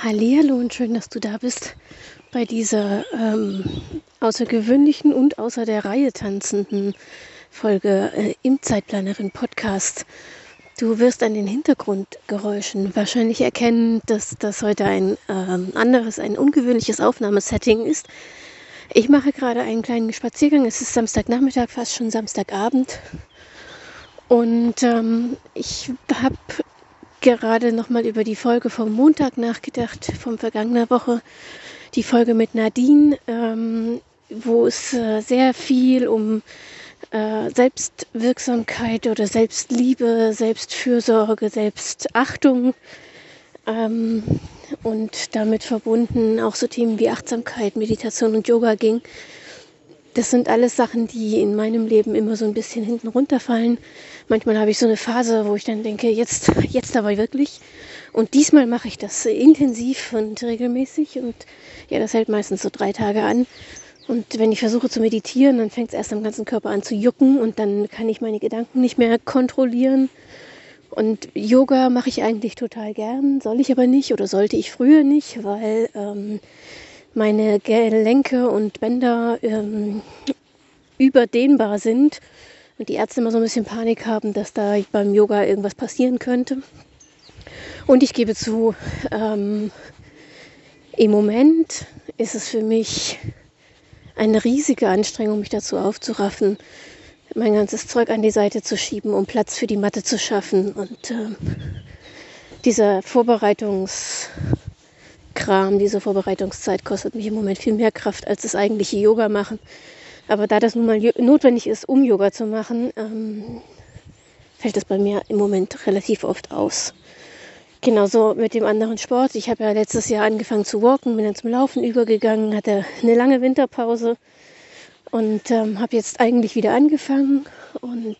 Hallo und schön, dass du da bist bei dieser ähm, außergewöhnlichen und außer der Reihe tanzenden Folge äh, im Zeitplanerin Podcast. Du wirst an den Hintergrundgeräuschen wahrscheinlich erkennen, dass das heute ein ähm, anderes, ein ungewöhnliches Aufnahmesetting ist. Ich mache gerade einen kleinen Spaziergang. Es ist Samstagnachmittag, fast schon Samstagabend. Und ähm, ich habe gerade nochmal über die Folge vom Montag nachgedacht, vom vergangenen Woche die Folge mit Nadine, ähm, wo es äh, sehr viel um äh, Selbstwirksamkeit oder Selbstliebe, Selbstfürsorge, Selbstachtung ähm, und damit verbunden auch so Themen wie Achtsamkeit, Meditation und Yoga ging. Das sind alles Sachen, die in meinem Leben immer so ein bisschen hinten runterfallen. Manchmal habe ich so eine Phase, wo ich dann denke, jetzt, jetzt aber wirklich. Und diesmal mache ich das intensiv und regelmäßig und ja, das hält meistens so drei Tage an. Und wenn ich versuche zu meditieren, dann fängt es erst am ganzen Körper an zu jucken und dann kann ich meine Gedanken nicht mehr kontrollieren. Und Yoga mache ich eigentlich total gern, soll ich aber nicht oder sollte ich früher nicht, weil ähm, meine Gelenke und Bänder ähm, überdehnbar sind und die Ärzte immer so ein bisschen Panik haben, dass da beim Yoga irgendwas passieren könnte. Und ich gebe zu, ähm, im Moment ist es für mich eine riesige Anstrengung, mich dazu aufzuraffen, mein ganzes Zeug an die Seite zu schieben, um Platz für die Matte zu schaffen. Und äh, dieser Vorbereitungskram, diese Vorbereitungszeit kostet mich im Moment viel mehr Kraft als das eigentliche Yoga machen. Aber da das nun mal notwendig ist, um Yoga zu machen, ähm, fällt das bei mir im Moment relativ oft aus. Genauso mit dem anderen Sport. Ich habe ja letztes Jahr angefangen zu walken, bin dann zum Laufen übergegangen, hatte eine lange Winterpause und ähm, habe jetzt eigentlich wieder angefangen. Und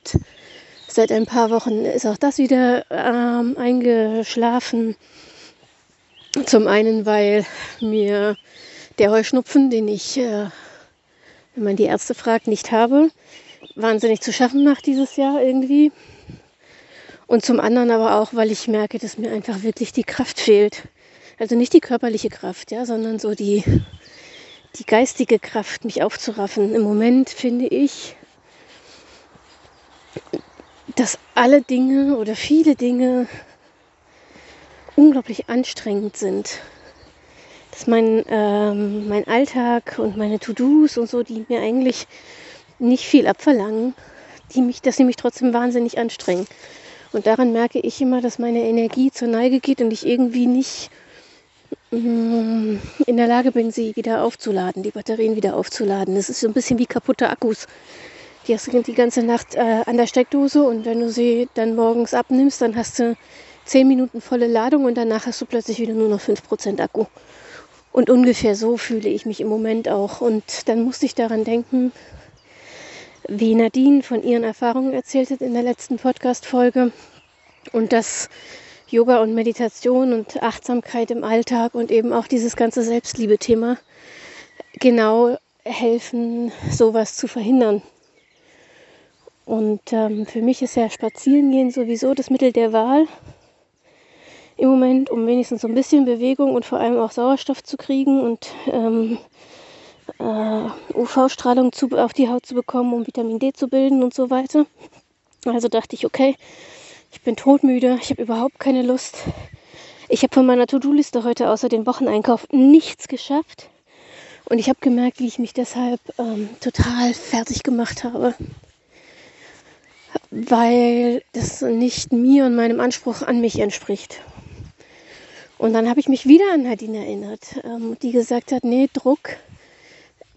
seit ein paar Wochen ist auch das wieder ähm, eingeschlafen. Zum einen, weil mir der Heuschnupfen, den ich, äh, wenn man die Ärzte fragt, nicht habe, wahnsinnig zu schaffen macht dieses Jahr irgendwie. Und zum anderen aber auch, weil ich merke, dass mir einfach wirklich die Kraft fehlt. Also nicht die körperliche Kraft, ja, sondern so die, die geistige Kraft, mich aufzuraffen. Im Moment finde ich, dass alle Dinge oder viele Dinge unglaublich anstrengend sind. Dass mein, ähm, mein Alltag und meine To-Dos und so, die mir eigentlich nicht viel abverlangen, die mich, dass sie mich trotzdem wahnsinnig anstrengen. Und daran merke ich immer, dass meine Energie zur Neige geht und ich irgendwie nicht mm, in der Lage bin, sie wieder aufzuladen, die Batterien wieder aufzuladen. Das ist so ein bisschen wie kaputte Akkus. Die hast du die ganze Nacht äh, an der Steckdose und wenn du sie dann morgens abnimmst, dann hast du 10 Minuten volle Ladung und danach hast du plötzlich wieder nur noch 5% Akku. Und ungefähr so fühle ich mich im Moment auch. Und dann musste ich daran denken, wie Nadine von ihren Erfahrungen erzählt hat in der letzten Podcast-Folge und dass Yoga und Meditation und Achtsamkeit im Alltag und eben auch dieses ganze Selbstliebe-Thema genau helfen, sowas zu verhindern. Und ähm, für mich ist ja Spazierengehen sowieso das Mittel der Wahl im Moment, um wenigstens so ein bisschen Bewegung und vor allem auch Sauerstoff zu kriegen und ähm, äh, UV-Strahlung auf die Haut zu bekommen, um Vitamin D zu bilden und so weiter. Also dachte ich, okay, ich bin todmüde, ich habe überhaupt keine Lust. Ich habe von meiner To-Do-Liste heute außer dem Wocheneinkauf nichts geschafft. Und ich habe gemerkt, wie ich mich deshalb ähm, total fertig gemacht habe. Weil das nicht mir und meinem Anspruch an mich entspricht. Und dann habe ich mich wieder an Nadine erinnert, ähm, die gesagt hat, nee, Druck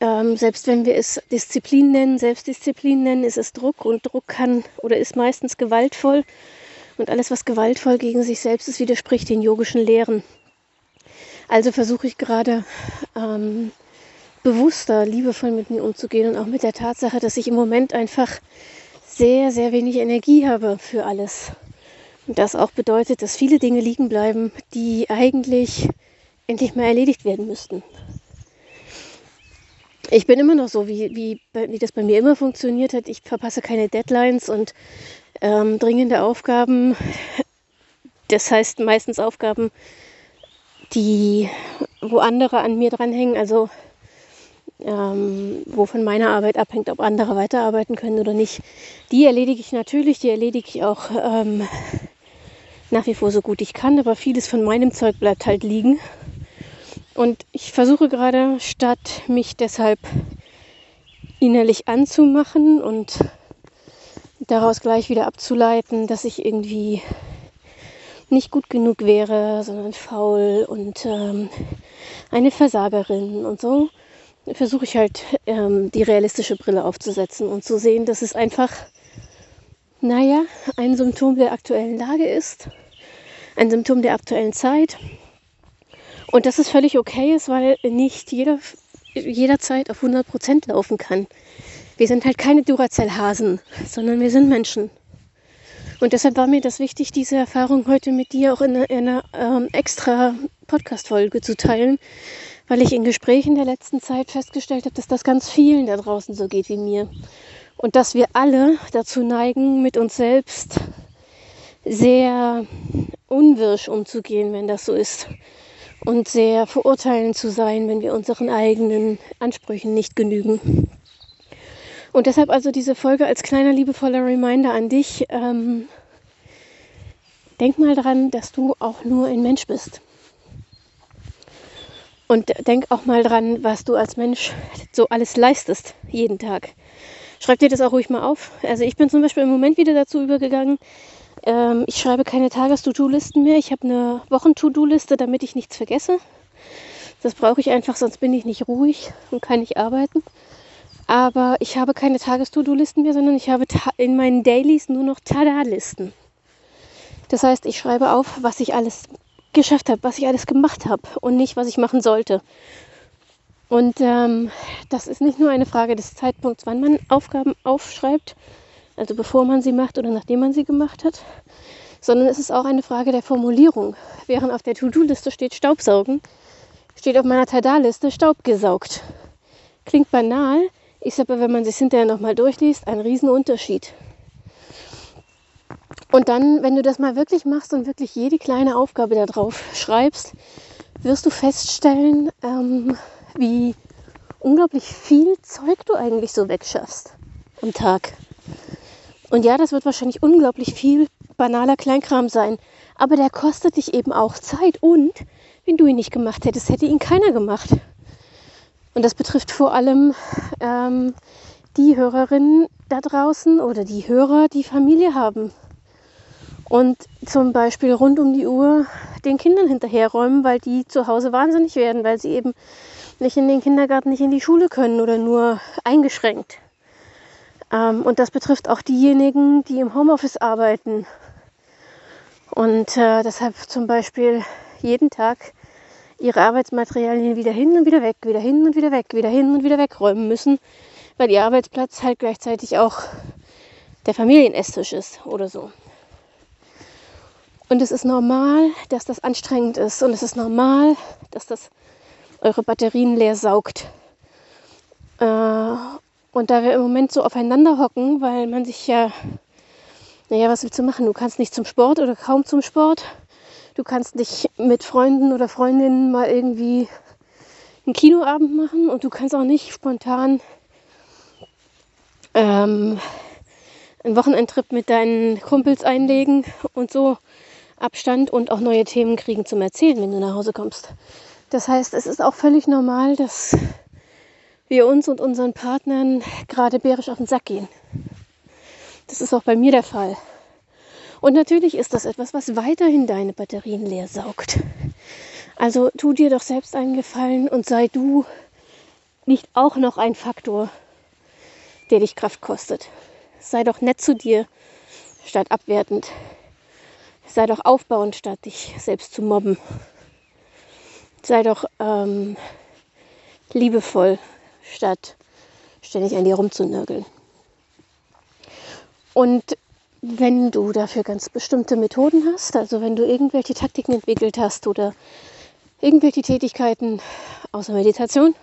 ähm, selbst wenn wir es Disziplin nennen, Selbstdisziplin nennen, ist es Druck und Druck kann oder ist meistens gewaltvoll. Und alles, was gewaltvoll gegen sich selbst ist, widerspricht den yogischen Lehren. Also versuche ich gerade ähm, bewusster, liebevoll mit mir umzugehen und auch mit der Tatsache, dass ich im Moment einfach sehr, sehr wenig Energie habe für alles. Das auch bedeutet, dass viele Dinge liegen bleiben, die eigentlich endlich mal erledigt werden müssten. Ich bin immer noch so, wie, wie, wie das bei mir immer funktioniert hat. Ich verpasse keine Deadlines und ähm, dringende Aufgaben. Das heißt meistens Aufgaben, die, wo andere an mir dranhängen, also ähm, wo von meiner Arbeit abhängt, ob andere weiterarbeiten können oder nicht. Die erledige ich natürlich, die erledige ich auch ähm, nach wie vor so gut ich kann, aber vieles von meinem Zeug bleibt halt liegen. Und ich versuche gerade, statt mich deshalb innerlich anzumachen und daraus gleich wieder abzuleiten, dass ich irgendwie nicht gut genug wäre, sondern faul und ähm, eine Versagerin und so, versuche ich halt ähm, die realistische Brille aufzusetzen und zu sehen, dass es einfach, naja, ein Symptom der aktuellen Lage ist, ein Symptom der aktuellen Zeit und dass es völlig okay ist, weil nicht jeder jederzeit auf 100% laufen kann. Wir sind halt keine Duracell-Hasen, sondern wir sind Menschen. Und deshalb war mir das wichtig, diese Erfahrung heute mit dir auch in einer, in einer ähm, extra Podcast-Folge zu teilen, weil ich in Gesprächen der letzten Zeit festgestellt habe, dass das ganz vielen da draußen so geht wie mir. Und dass wir alle dazu neigen, mit uns selbst sehr unwirsch umzugehen, wenn das so ist. Und sehr verurteilend zu sein, wenn wir unseren eigenen Ansprüchen nicht genügen. Und deshalb also diese Folge als kleiner liebevoller Reminder an dich. Ähm, denk mal dran, dass du auch nur ein Mensch bist. Und denk auch mal dran, was du als Mensch so alles leistest, jeden Tag. Schreib dir das auch ruhig mal auf. Also ich bin zum Beispiel im Moment wieder dazu übergegangen, ähm, ich schreibe keine Tages-To-Do-Listen mehr. Ich habe eine Wochen-To-Do-Liste, damit ich nichts vergesse. Das brauche ich einfach, sonst bin ich nicht ruhig und kann nicht arbeiten. Aber ich habe keine Tages-To-Do-Listen mehr, sondern ich habe in meinen Dailies nur noch Tada-Listen. Das heißt, ich schreibe auf, was ich alles geschafft habe, was ich alles gemacht habe und nicht, was ich machen sollte. Und ähm, das ist nicht nur eine Frage des Zeitpunkts, wann man Aufgaben aufschreibt, also bevor man sie macht oder nachdem man sie gemacht hat, sondern es ist auch eine Frage der Formulierung. Während auf der To-Do-Liste steht Staubsaugen, steht auf meiner Tada-Liste Staub gesaugt. Klingt banal, ist aber, wenn man sich hinterher nochmal durchliest, ein Riesenunterschied. Und dann, wenn du das mal wirklich machst und wirklich jede kleine Aufgabe da drauf schreibst, wirst du feststellen, ähm, wie unglaublich viel Zeug du eigentlich so wegschaffst am Tag. Und ja, das wird wahrscheinlich unglaublich viel banaler Kleinkram sein. Aber der kostet dich eben auch Zeit. Und wenn du ihn nicht gemacht hättest, hätte ihn keiner gemacht. Und das betrifft vor allem ähm, die Hörerinnen da draußen oder die Hörer, die Familie haben. Und zum Beispiel rund um die Uhr den Kindern hinterherräumen, weil die zu Hause wahnsinnig werden, weil sie eben nicht in den Kindergarten, nicht in die Schule können oder nur eingeschränkt. Ähm, und das betrifft auch diejenigen, die im Homeoffice arbeiten. Und äh, deshalb zum Beispiel jeden Tag ihre Arbeitsmaterialien wieder hin und wieder weg, wieder hin und wieder weg, wieder hin und wieder wegräumen müssen, weil ihr Arbeitsplatz halt gleichzeitig auch der Familienesstisch ist oder so. Und es ist normal, dass das anstrengend ist und es ist normal, dass das eure Batterien leer saugt. Äh, und da wir im Moment so aufeinander hocken, weil man sich ja, naja, was willst du machen? Du kannst nicht zum Sport oder kaum zum Sport. Du kannst nicht mit Freunden oder Freundinnen mal irgendwie einen Kinoabend machen und du kannst auch nicht spontan ähm, einen Wochenendtrip mit deinen Kumpels einlegen und so Abstand und auch neue Themen kriegen zum Erzählen, wenn du nach Hause kommst. Das heißt, es ist auch völlig normal, dass wir uns und unseren Partnern gerade bärisch auf den Sack gehen. Das ist auch bei mir der Fall. Und natürlich ist das etwas, was weiterhin deine Batterien leer saugt. Also tu dir doch selbst einen Gefallen und sei du nicht auch noch ein Faktor, der dich Kraft kostet. Sei doch nett zu dir statt abwertend. Sei doch aufbauend statt dich selbst zu mobben. Sei doch ähm, liebevoll statt ständig an dir rumzunörgeln. Und wenn du dafür ganz bestimmte Methoden hast, also wenn du irgendwelche Taktiken entwickelt hast oder irgendwelche Tätigkeiten außer Meditation,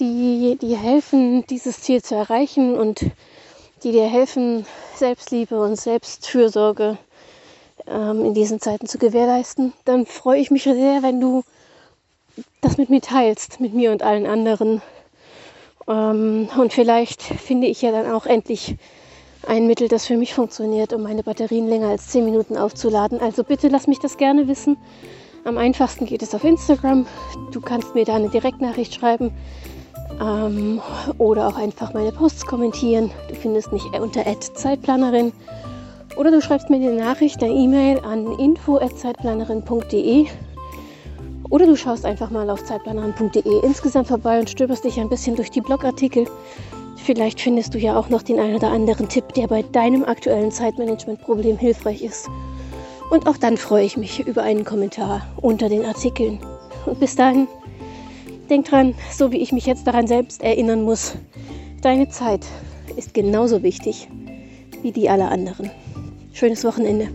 die dir helfen, dieses Ziel zu erreichen und die dir helfen, Selbstliebe und Selbstfürsorge ähm, in diesen Zeiten zu gewährleisten, dann freue ich mich sehr, wenn du das mit mir teilst, mit mir und allen anderen. Ähm, und vielleicht finde ich ja dann auch endlich ein Mittel, das für mich funktioniert, um meine Batterien länger als 10 Minuten aufzuladen. Also bitte lass mich das gerne wissen. Am einfachsten geht es auf Instagram. Du kannst mir da eine Direktnachricht schreiben ähm, oder auch einfach meine Posts kommentieren. Du findest mich unter Zeitplanerin oder du schreibst mir eine Nachricht, eine E-Mail an info@zeitplanerin.de oder du schaust einfach mal auf zeitplanerin.de insgesamt vorbei und stöberst dich ein bisschen durch die Blogartikel. Vielleicht findest du ja auch noch den einen oder anderen Tipp, der bei deinem aktuellen Zeitmanagement-Problem hilfreich ist. Und auch dann freue ich mich über einen Kommentar unter den Artikeln. Und bis dahin, denk dran, so wie ich mich jetzt daran selbst erinnern muss, deine Zeit ist genauso wichtig wie die aller anderen. Schönes Wochenende.